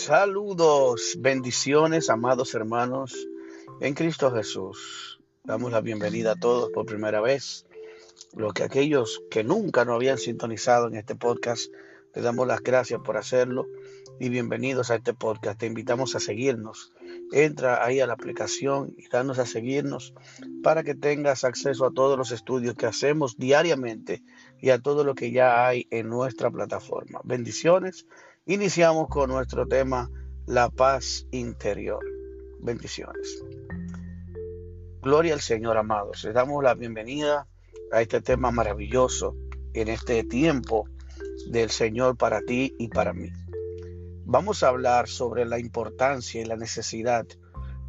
Saludos, bendiciones, amados hermanos en Cristo Jesús. Damos la bienvenida a todos por primera vez. Los que aquellos que nunca nos habían sintonizado en este podcast, les damos las gracias por hacerlo y bienvenidos a este podcast. Te invitamos a seguirnos. Entra ahí a la aplicación y danos a seguirnos para que tengas acceso a todos los estudios que hacemos diariamente y a todo lo que ya hay en nuestra plataforma. Bendiciones Iniciamos con nuestro tema, la paz interior. Bendiciones. Gloria al Señor, amados. Les damos la bienvenida a este tema maravilloso en este tiempo del Señor para ti y para mí. Vamos a hablar sobre la importancia y la necesidad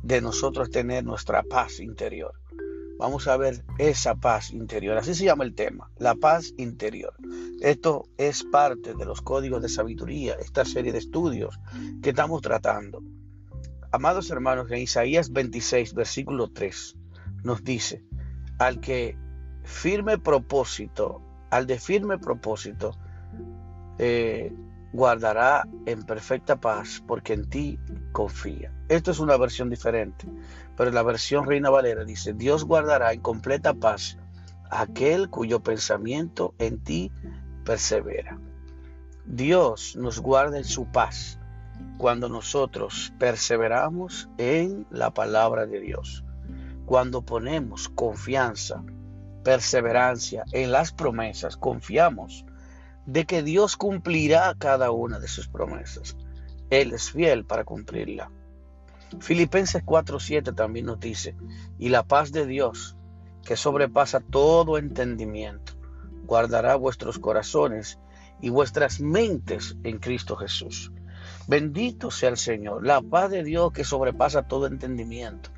de nosotros tener nuestra paz interior. Vamos a ver esa paz interior. Así se llama el tema, la paz interior. Esto es parte de los códigos de sabiduría, esta serie de estudios que estamos tratando. Amados hermanos, en Isaías 26, versículo 3, nos dice, al que firme propósito, al de firme propósito, eh, guardará en perfecta paz, porque en ti confía. Esto es una versión diferente, pero la versión Reina Valera dice, Dios guardará en completa paz aquel cuyo pensamiento en ti persevera. Dios nos guarda en su paz cuando nosotros perseveramos en la palabra de Dios. Cuando ponemos confianza, perseverancia en las promesas, confiamos de que Dios cumplirá cada una de sus promesas. Él es fiel para cumplirla. Filipenses 4:7 también nos dice, y la paz de Dios, que sobrepasa todo entendimiento, guardará vuestros corazones y vuestras mentes en Cristo Jesús. Bendito sea el Señor, la paz de Dios que sobrepasa todo entendimiento.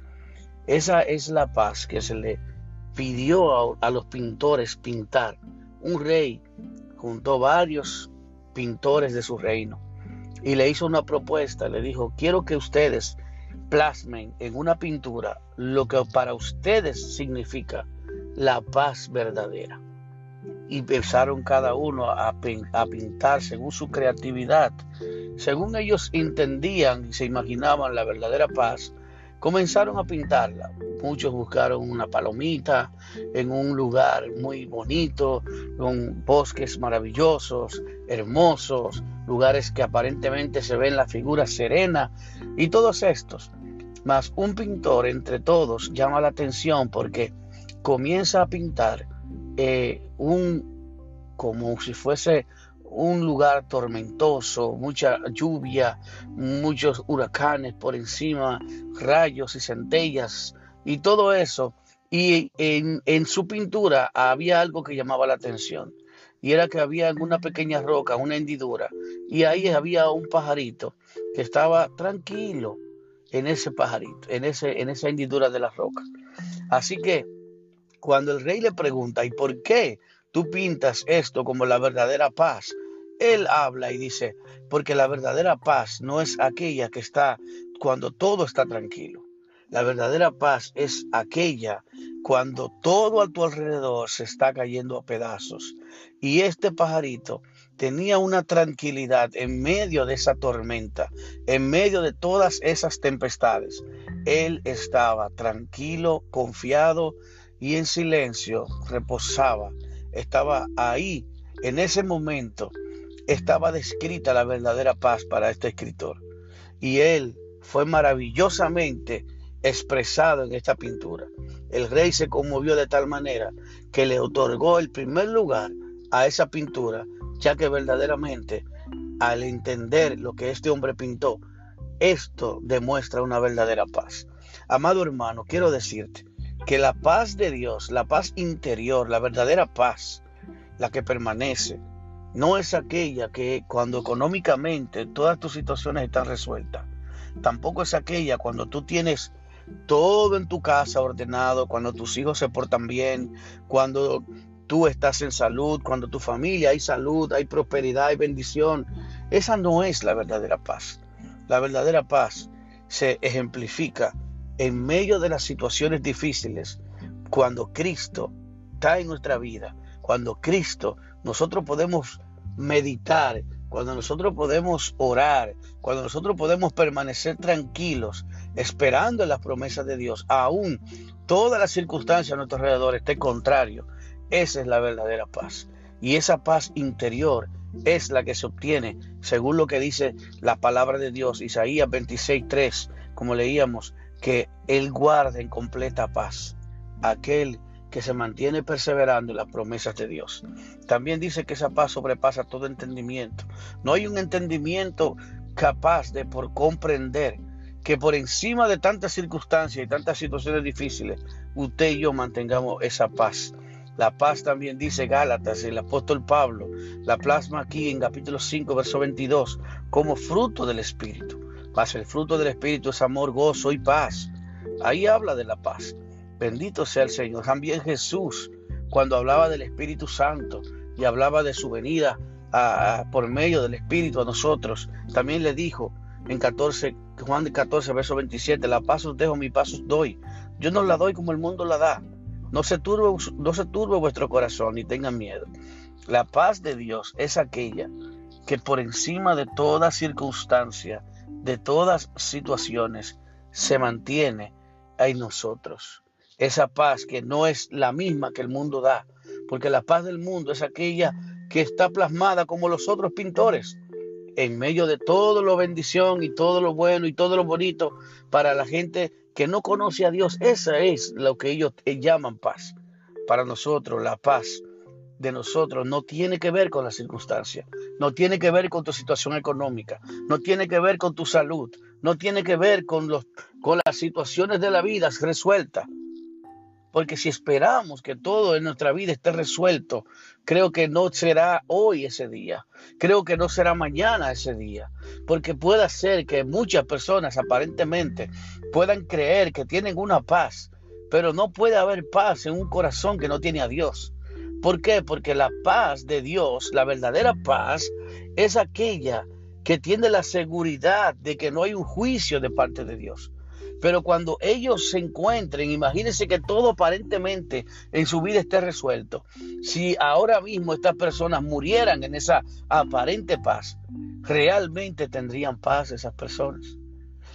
Esa es la paz que se le pidió a, los pintores pintar. Un rey juntó varios pintores de su reino y le hizo una propuesta. Le dijo, quiero que ustedes plasmen en una pintura lo que para ustedes significa la paz verdadera y empezaron cada uno a, pintar según su creatividad. Según ellos entendían y se imaginaban la verdadera paz, comenzaron a pintarla. Muchos buscaron una palomita en un lugar muy bonito, con bosques maravillosos, hermosos, lugares que aparentemente se ven la figura serena y todos estos. Mas un pintor entre todos llama la atención porque comienza a pintar eh, un, como si fuese un lugar tormentoso, mucha lluvia, muchos huracanes por encima, rayos y centellas y todo eso. Y en, en, su pintura había algo que llamaba la atención. Y era que había una pequeña roca, una hendidura. Y ahí había un pajarito que estaba tranquilo en ese pajarito, en, ese, en esa hendidura de la roca. Así que cuando el rey le pregunta, ¿y por qué tú pintas esto como la verdadera paz? Él habla y dice, porque la verdadera paz no es aquella que está cuando todo está tranquilo. La verdadera paz es aquella cuando todo a tu alrededor se está cayendo a pedazos. Y este pajarito tenía una tranquilidad en medio de esa tormenta, en medio de todas esas tempestades. Él estaba tranquilo, confiado, y en silencio reposaba. Estaba ahí, en ese momento, estaba descrita la verdadera paz para este escritor. Y él fue maravillosamente expresado en esta pintura. El rey se conmovió de tal manera que le otorgó el primer lugar a esa pintura, ya que verdaderamente al entender lo que este hombre pintó, esto demuestra una verdadera paz. Amado hermano, quiero decirte que la paz de Dios, la paz interior, la verdadera paz, la que permanece, no es aquella que cuando económicamente todas tus situaciones están resueltas. Tampoco es aquella cuando tú tienes todo en tu casa ordenado, cuando tus hijos se portan bien, cuando tú estás en salud, cuando tu familia hay salud, hay prosperidad, hay bendición. Esa no es la verdadera paz. La verdadera paz se ejemplifica en medio de las situaciones difíciles, cuando Cristo está en nuestra vida, cuando Cristo, nosotros podemos meditar cuando nosotros podemos orar, cuando nosotros podemos permanecer tranquilos, esperando las promesas de Dios, aún todas las circunstancias a nuestro alrededor estén contrario, esa es la verdadera paz. Y esa paz interior es la que se obtiene, según lo que dice la palabra de Dios, Isaías 26.3, como leíamos, que Él guarda en completa paz aquel que se mantiene perseverando en las promesas de Dios. También dice que esa paz sobrepasa todo entendimiento. No hay un entendimiento capaz de por comprender que por encima de tantas circunstancias y tantas situaciones difíciles, usted y yo mantengamos esa paz. La paz también dice Gálatas, el apóstol Pablo, la plasma aquí en capítulo 5, verso 22, como fruto del Espíritu. Paz, el fruto del Espíritu es amor, gozo y paz. Ahí habla de la paz. Bendito sea el Señor. También Jesús, cuando hablaba del Espíritu Santo y hablaba de su venida por medio del Espíritu a nosotros, también le dijo en 14, Juan 14, verso 27, la paz os dejo, mi paz os doy. Yo no la doy como el mundo la da. No se turbe, no se turbe vuestro corazón ni tengan miedo. La paz de Dios es aquella que por encima de toda circunstancia, de todas situaciones, se mantiene en nosotros esa paz que no es la misma que el mundo da, porque la paz del mundo es aquella que está plasmada como los otros pintores, en medio de todo lo bendición y todo lo bueno y todo lo bonito para la gente que no conoce a Dios. Esa es lo que ellos llaman paz. Para nosotros la paz de nosotros no tiene que ver con las circunstancias, no tiene que ver con tu situación económica, no tiene que ver con tu salud, no tiene que ver con, los, con las situaciones de la vida resueltas. Porque si esperamos que todo en nuestra vida esté resuelto, creo que no será hoy ese día. Creo que no será mañana ese día. Porque puede ser que muchas personas aparentemente puedan creer que tienen una paz, pero no puede haber paz en un corazón que no tiene a Dios. ¿Por qué? Porque la paz de Dios, la verdadera paz, es aquella que tiene la seguridad de que no hay un juicio de parte de Dios. Pero cuando ellos se encuentren, imagínense que todo aparentemente en su vida esté resuelto. Si ahora mismo estas personas murieran en esa aparente paz, realmente tendrían paz esas personas.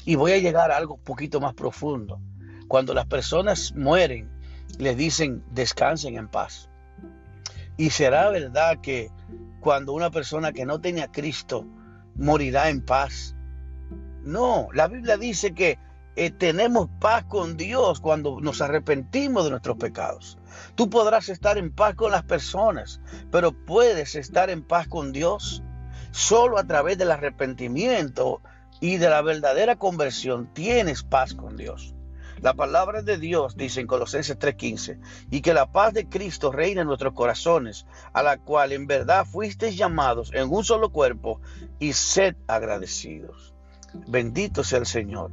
Y voy a llegar a algo un poquito más profundo. Cuando las personas mueren, les dicen descansen en paz. Y será verdad que cuando una persona que no tenía a Cristo morirá en paz. No, la Biblia dice que eh, tenemos paz con Dios cuando nos arrepentimos de nuestros pecados. Tú podrás estar en paz con las personas, pero puedes estar en paz con Dios solo a través del arrepentimiento y de la verdadera conversión tienes paz con Dios. La palabra de Dios dice en Colosenses 3:15, y que la paz de Cristo reine en nuestros corazones, a la cual en verdad fuisteis llamados en un solo cuerpo, y sed agradecidos. Bendito sea el Señor.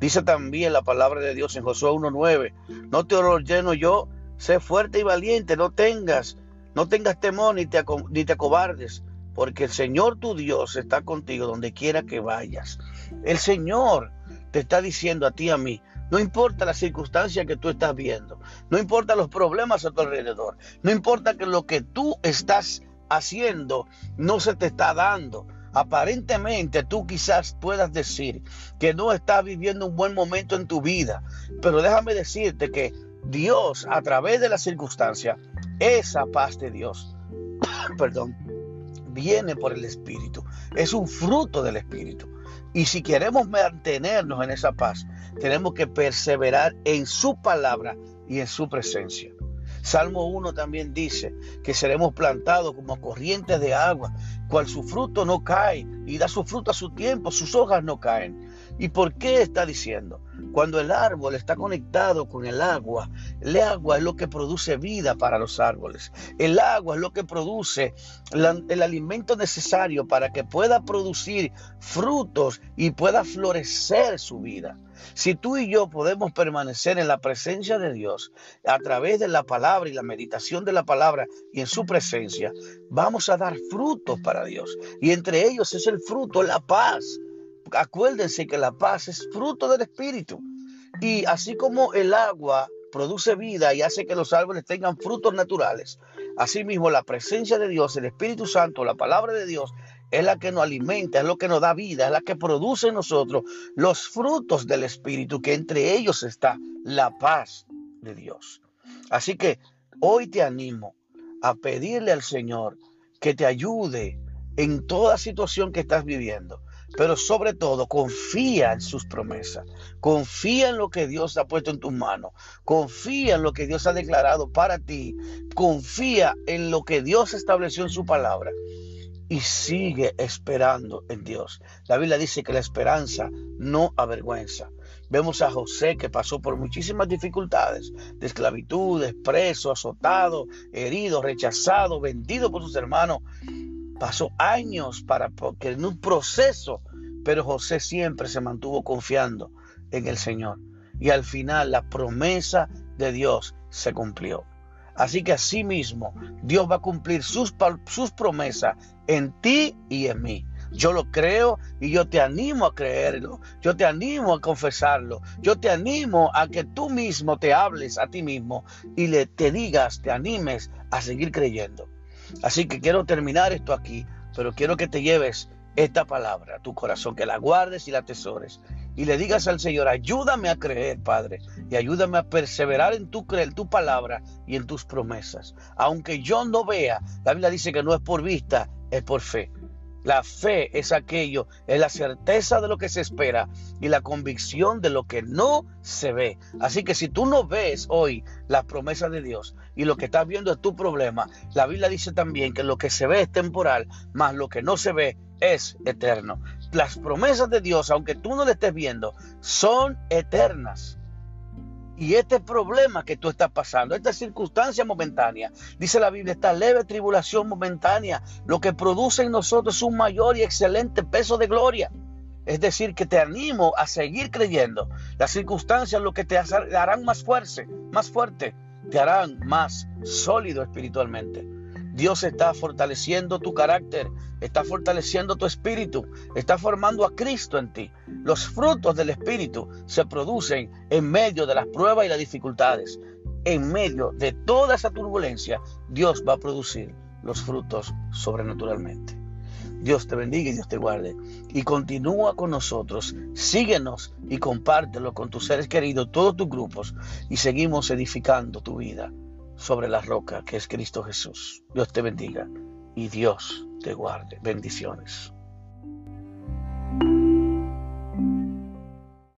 Dice también la palabra de Dios en Josué 1.9, no te lleno yo, sé fuerte y valiente, no tengas, no tengas temor ni te, ni te acobardes, porque el Señor tu Dios está contigo donde quiera que vayas. El Señor te está diciendo a ti y a mí, no importa la circunstancia que tú estás viendo, no importa los problemas a tu alrededor, no importa que lo que tú estás haciendo no se te está dando, Aparentemente tú quizás puedas decir que no estás viviendo un buen momento en tu vida, pero déjame decirte que Dios a través de la circunstancia, esa paz de Dios, perdón, viene por el Espíritu, es un fruto del Espíritu. Y si queremos mantenernos en esa paz, tenemos que perseverar en su palabra y en su presencia. Salmo 1 también dice que seremos plantados como corrientes de agua, cual su fruto no cae y da su fruto a su tiempo, sus hojas no caen. ¿Y por qué está diciendo? Cuando el árbol está conectado con el agua, el agua es lo que produce vida para los árboles. El agua es lo que produce el alimento necesario para que pueda producir frutos y pueda florecer su vida. Si tú y yo podemos permanecer en la presencia de Dios a través de la palabra y la meditación de la palabra y en su presencia, vamos a dar frutos para Dios. Y entre ellos es el fruto, la paz. Acuérdense que la paz es fruto del Espíritu. Y así como el agua produce vida y hace que los árboles tengan frutos naturales, asimismo la presencia de Dios, el Espíritu Santo, la palabra de Dios, es la que nos alimenta, es lo que nos da vida, es la que produce en nosotros los frutos del Espíritu, que entre ellos está la paz de Dios. Así que hoy te animo a pedirle al Señor que te ayude en toda situación que estás viviendo. Pero sobre todo, confía en sus promesas. Confía en lo que Dios ha puesto en tus manos. Confía en lo que Dios ha declarado para ti. Confía en lo que Dios estableció en su palabra. Y sigue esperando en Dios. La Biblia dice que la esperanza no avergüenza. Vemos a José que pasó por muchísimas dificultades, de esclavitud, preso, azotado, herido, rechazado, vendido por sus hermanos. Pasó años para que en un proceso, pero José siempre se mantuvo confiando en el Señor. Y al final la promesa de Dios se cumplió. Así que así mismo Dios va a cumplir sus, sus promesas en ti y en mí. Yo lo creo y yo te animo a creerlo. Yo te animo a confesarlo. Yo te animo a que tú mismo te hables a ti mismo y le te digas, te animes a seguir creyendo. Así que quiero terminar esto aquí, pero quiero que te lleves esta palabra tu corazón, que la guardes y la atesores. Y le digas al Señor, ayúdame a creer, Padre, y ayúdame a perseverar en tu, en tu palabra y en tus promesas. Aunque yo no vea, la Biblia dice que no es por vista, es por fe. La fe es aquello, es la certeza de lo que se espera y la convicción de lo que no se ve. Así que si tú no ves hoy la promesa de Dios y lo que estás viendo es tu problema, la Biblia dice también que lo que se ve es temporal, más lo que no se ve es eterno. Las promesas de Dios, aunque tú no le estés viendo, son eternas. Y este problema que tú estás pasando, esta circunstancia momentánea, dice la Biblia, esta leve tribulación momentánea, lo que produce en nosotros un mayor y excelente peso de gloria. Es decir, que te animo a seguir creyendo. Las circunstancias lo que te harán más fuerte, más fuerte, te harán más sólido espiritualmente. Dios está fortaleciendo tu carácter, está fortaleciendo tu espíritu, está formando a Cristo en ti. Los frutos del espíritu se producen en medio de las pruebas y las dificultades. En medio de toda esa turbulencia, Dios va a producir los frutos sobrenaturalmente. Dios te bendiga y Dios te guarde. Y continúa con nosotros. Síguenos y compártelo con tus seres queridos, todos tus grupos. Y seguimos edificando tu vida sobre la roca que es Cristo Jesús. Dios te bendiga y Dios te guarde. Bendiciones.